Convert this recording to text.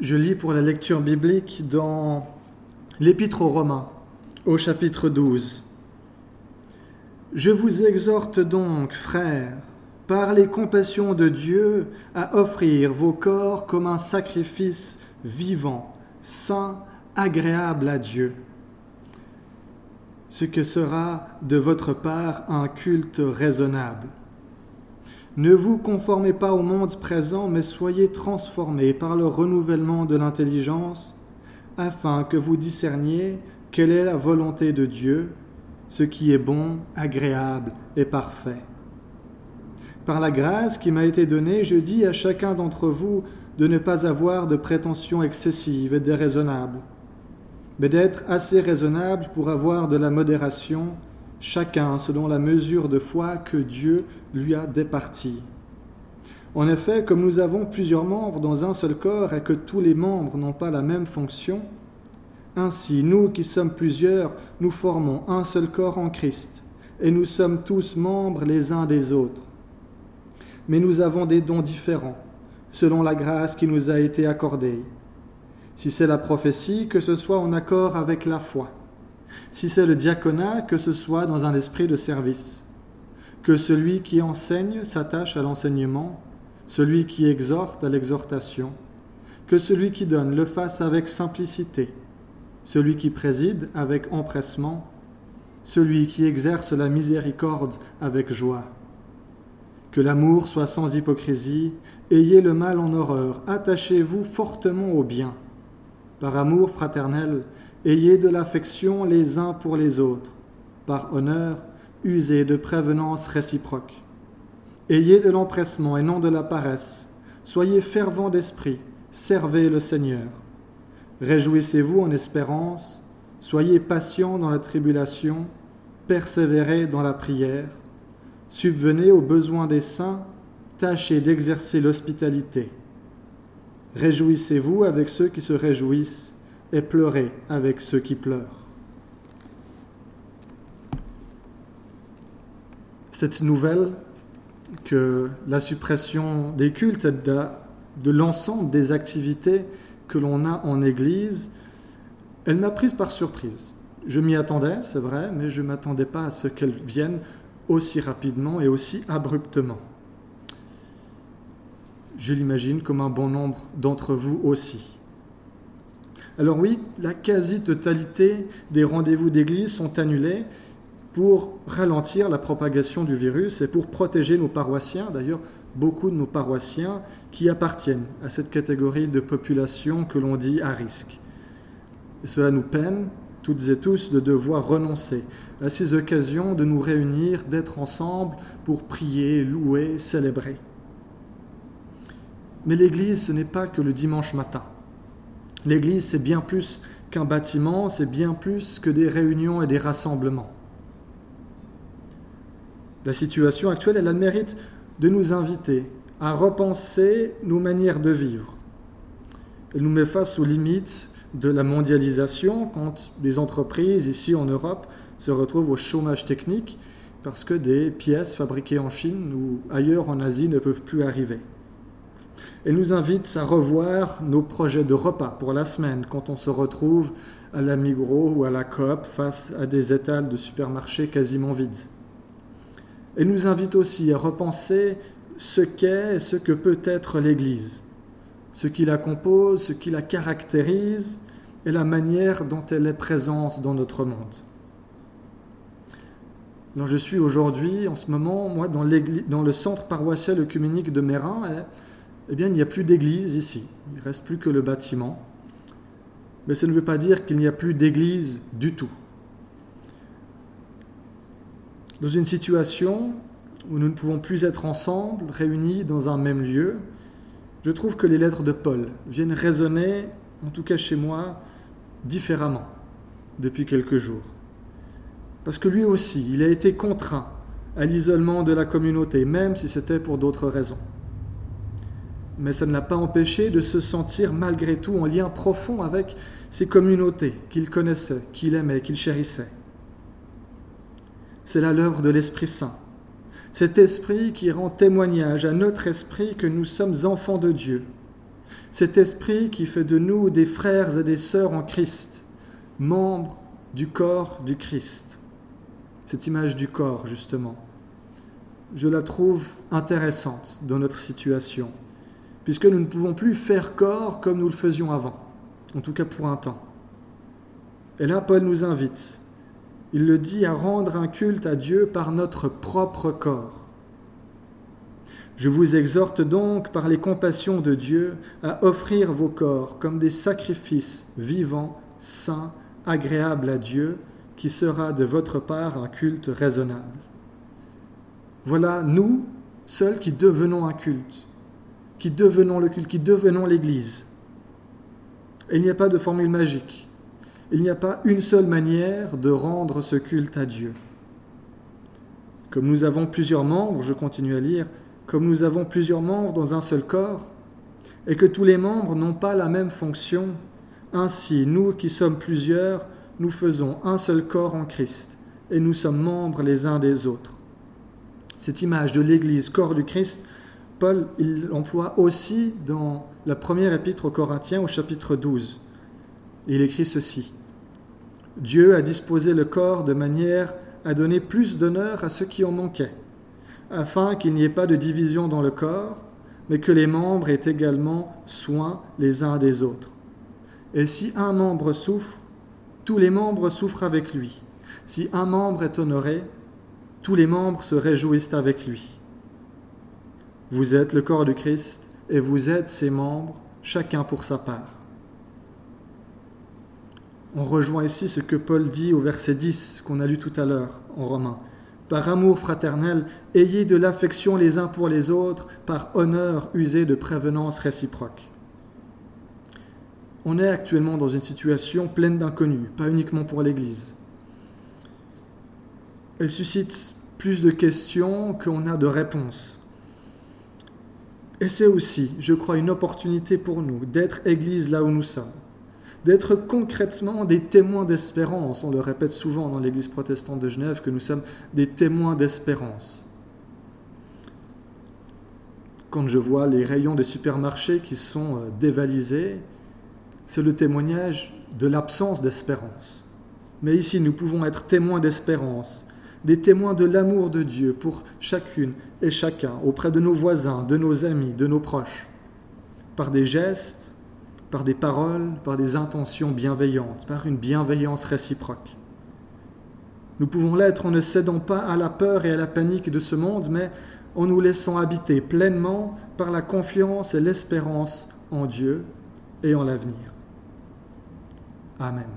Je lis pour la lecture biblique dans l'Épître aux Romains, au chapitre 12. Je vous exhorte donc, frères, par les compassions de Dieu, à offrir vos corps comme un sacrifice vivant, saint, agréable à Dieu, ce que sera de votre part un culte raisonnable. Ne vous conformez pas au monde présent, mais soyez transformés par le renouvellement de l'intelligence, afin que vous discerniez quelle est la volonté de Dieu, ce qui est bon, agréable et parfait. Par la grâce qui m'a été donnée, je dis à chacun d'entre vous de ne pas avoir de prétentions excessives et déraisonnables, mais d'être assez raisonnable pour avoir de la modération chacun selon la mesure de foi que Dieu lui a départie. En effet, comme nous avons plusieurs membres dans un seul corps et que tous les membres n'ont pas la même fonction, ainsi nous qui sommes plusieurs, nous formons un seul corps en Christ, et nous sommes tous membres les uns des autres. Mais nous avons des dons différents, selon la grâce qui nous a été accordée. Si c'est la prophétie, que ce soit en accord avec la foi si c'est le diaconat, que ce soit dans un esprit de service. Que celui qui enseigne s'attache à l'enseignement, celui qui exhorte à l'exhortation. Que celui qui donne le fasse avec simplicité, celui qui préside avec empressement, celui qui exerce la miséricorde avec joie. Que l'amour soit sans hypocrisie, ayez le mal en horreur, attachez-vous fortement au bien. Par amour fraternel, Ayez de l'affection les uns pour les autres. Par honneur, usez de prévenance réciproque. Ayez de l'empressement et non de la paresse. Soyez fervents d'esprit. Servez le Seigneur. Réjouissez-vous en espérance. Soyez patients dans la tribulation. Persévérez dans la prière. Subvenez aux besoins des saints. Tâchez d'exercer l'hospitalité. Réjouissez-vous avec ceux qui se réjouissent et pleurer avec ceux qui pleurent. Cette nouvelle que la suppression des cultes de, de l'ensemble des activités que l'on a en Église, elle m'a prise par surprise. Je m'y attendais, c'est vrai, mais je ne m'attendais pas à ce qu'elle vienne aussi rapidement et aussi abruptement. Je l'imagine comme un bon nombre d'entre vous aussi. Alors oui, la quasi-totalité des rendez-vous d'église sont annulés pour ralentir la propagation du virus et pour protéger nos paroissiens, d'ailleurs beaucoup de nos paroissiens qui appartiennent à cette catégorie de population que l'on dit à risque. Et cela nous peine, toutes et tous, de devoir renoncer à ces occasions de nous réunir, d'être ensemble pour prier, louer, célébrer. Mais l'Église, ce n'est pas que le dimanche matin. L'Église, c'est bien plus qu'un bâtiment, c'est bien plus que des réunions et des rassemblements. La situation actuelle, elle a le mérite de nous inviter à repenser nos manières de vivre. Elle nous met face aux limites de la mondialisation quand des entreprises ici en Europe se retrouvent au chômage technique parce que des pièces fabriquées en Chine ou ailleurs en Asie ne peuvent plus arriver. Elle nous invite à revoir nos projets de repas pour la semaine quand on se retrouve à la Migros ou à la Coop face à des étals de supermarchés quasiment vides. Elle nous invite aussi à repenser ce qu'est et ce que peut être l'Église, ce qui la compose, ce qui la caractérise et la manière dont elle est présente dans notre monde. Je suis aujourd'hui, en ce moment, moi, dans, dans le centre paroissial œcuménique de Mérin, eh bien, il n'y a plus d'église ici. Il ne reste plus que le bâtiment. Mais ça ne veut pas dire qu'il n'y a plus d'église du tout. Dans une situation où nous ne pouvons plus être ensemble, réunis dans un même lieu, je trouve que les lettres de Paul viennent résonner, en tout cas chez moi, différemment depuis quelques jours. Parce que lui aussi, il a été contraint à l'isolement de la communauté, même si c'était pour d'autres raisons mais ça ne l'a pas empêché de se sentir malgré tout en lien profond avec ces communautés qu'il connaissait, qu'il aimait, qu'il chérissait. C'est là l'œuvre de l'Esprit Saint, cet esprit qui rend témoignage à notre esprit que nous sommes enfants de Dieu, Cet esprit qui fait de nous des frères et des sœurs en Christ, membres du corps du Christ. Cette image du corps, justement, je la trouve intéressante dans notre situation, puisque nous ne pouvons plus faire corps comme nous le faisions avant, en tout cas pour un temps. Et là, Paul nous invite, il le dit, à rendre un culte à Dieu par notre propre corps. Je vous exhorte donc par les compassions de Dieu à offrir vos corps comme des sacrifices vivants, saints, agréables à Dieu, qui sera de votre part un culte raisonnable. Voilà nous, seuls, qui devenons un culte, qui devenons le culte, l'Église. il n'y a pas de formule magique. Il n'y a pas une seule manière de rendre ce culte à Dieu. Comme nous avons plusieurs membres, je continue à lire, comme nous avons plusieurs membres dans un seul corps, et que tous les membres n'ont pas la même fonction, ainsi nous qui sommes plusieurs, nous faisons un seul corps en Christ, et nous sommes membres les uns des autres. Cette image de l'Église, corps du Christ, Paul l'emploie aussi dans la première épître aux Corinthiens au chapitre 12. Il écrit ceci. Dieu a disposé le corps de manière à donner plus d'honneur à ceux qui en manquaient afin qu'il n'y ait pas de division dans le corps, mais que les membres aient également soin les uns des autres. Et si un membre souffre, tous les membres souffrent avec lui. Si un membre est honoré, tous les membres se réjouissent avec lui. Vous êtes le corps du Christ et vous êtes ses membres, chacun pour sa part. On rejoint ici ce que Paul dit au verset 10 qu'on a lu tout à l'heure en Romains. Par amour fraternel, ayez de l'affection les uns pour les autres, par honneur usé de prévenance réciproque. On est actuellement dans une situation pleine d'inconnus, pas uniquement pour l'Église. Elle suscite plus de questions qu'on a de réponses. Et c'est aussi, je crois, une opportunité pour nous d'être Église là où nous sommes d'être concrètement des témoins d'espérance. On le répète souvent dans l'Église protestante de Genève que nous sommes des témoins d'espérance. Quand je vois les rayons des supermarchés qui sont euh, dévalisés, c'est le témoignage de l'absence d'espérance. Mais ici, nous pouvons être témoins d'espérance, des témoins de l'amour de Dieu pour chacune et chacun, auprès de nos voisins, de nos amis, de nos proches, par des gestes, par des paroles, par des intentions bienveillantes, par une bienveillance réciproque. Nous pouvons l'être en ne cédant pas à la peur et à la panique de ce monde, mais en nous laissant habiter pleinement par la confiance et l'espérance en Dieu et en l'avenir. Amen.